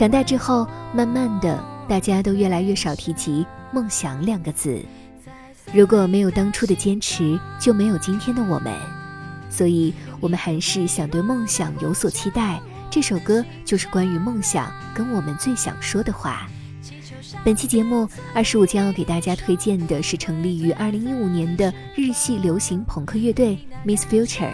长大之后，慢慢的，大家都越来越少提及梦想两个字。如果没有当初的坚持，就没有今天的我们。所以，我们还是想对梦想有所期待。这首歌就是关于梦想，跟我们最想说的话。本期节目，二十五将要给大家推荐的是成立于二零一五年的日系流行朋克乐队 Miss Future，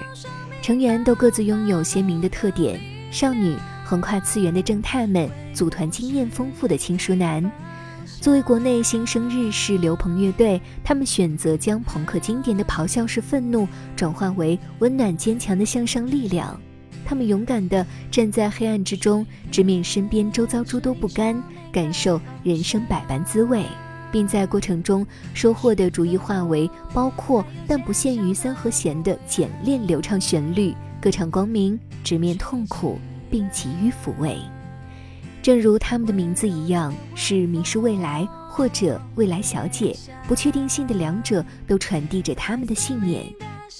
成员都各自拥有鲜明的特点，少女。横跨次元的正太们组团，经验丰富的轻熟男。作为国内新生日式流朋乐队，他们选择将朋克经典的咆哮式愤怒转换为温暖坚强的向上力量。他们勇敢地站在黑暗之中，直面身边周遭诸多不甘，感受人生百般滋味，并在过程中收获的逐一化为包括但不限于三和弦的简练流畅旋律，歌唱光明，直面痛苦。并给予抚慰，正如他们的名字一样，是迷失未来或者未来小姐，不确定性的两者都传递着他们的信念。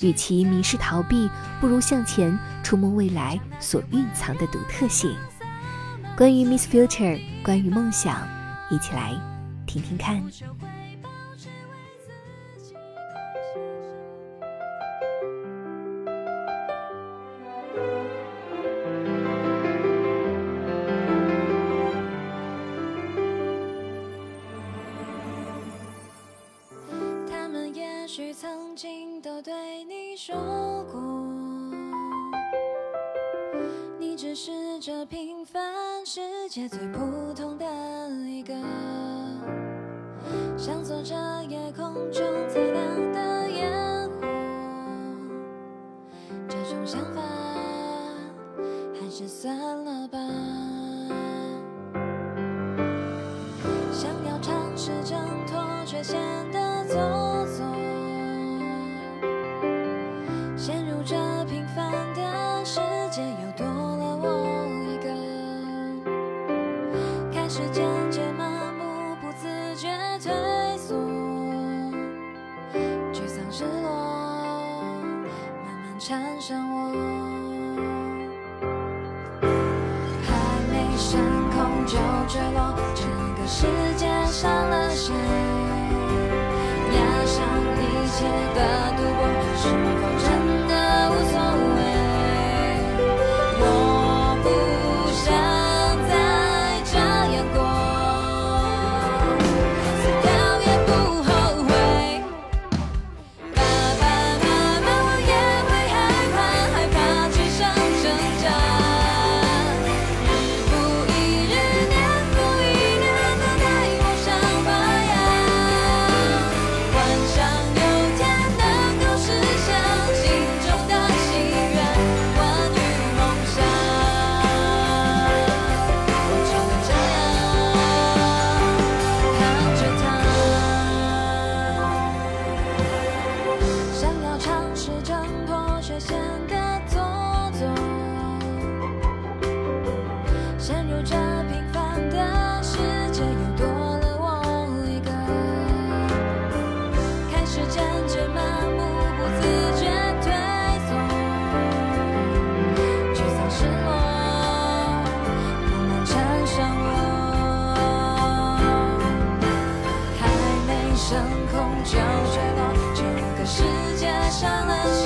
与其迷失逃避，不如向前触摸未来所蕴藏的独特性。关于 Miss Future，关于梦想，一起来听听看。许曾经都对你说过，你只是这平凡世界最普通的一个，像坐着夜空中最亮的烟火。这种想法还是算了吧。失落慢慢缠上我。世界上的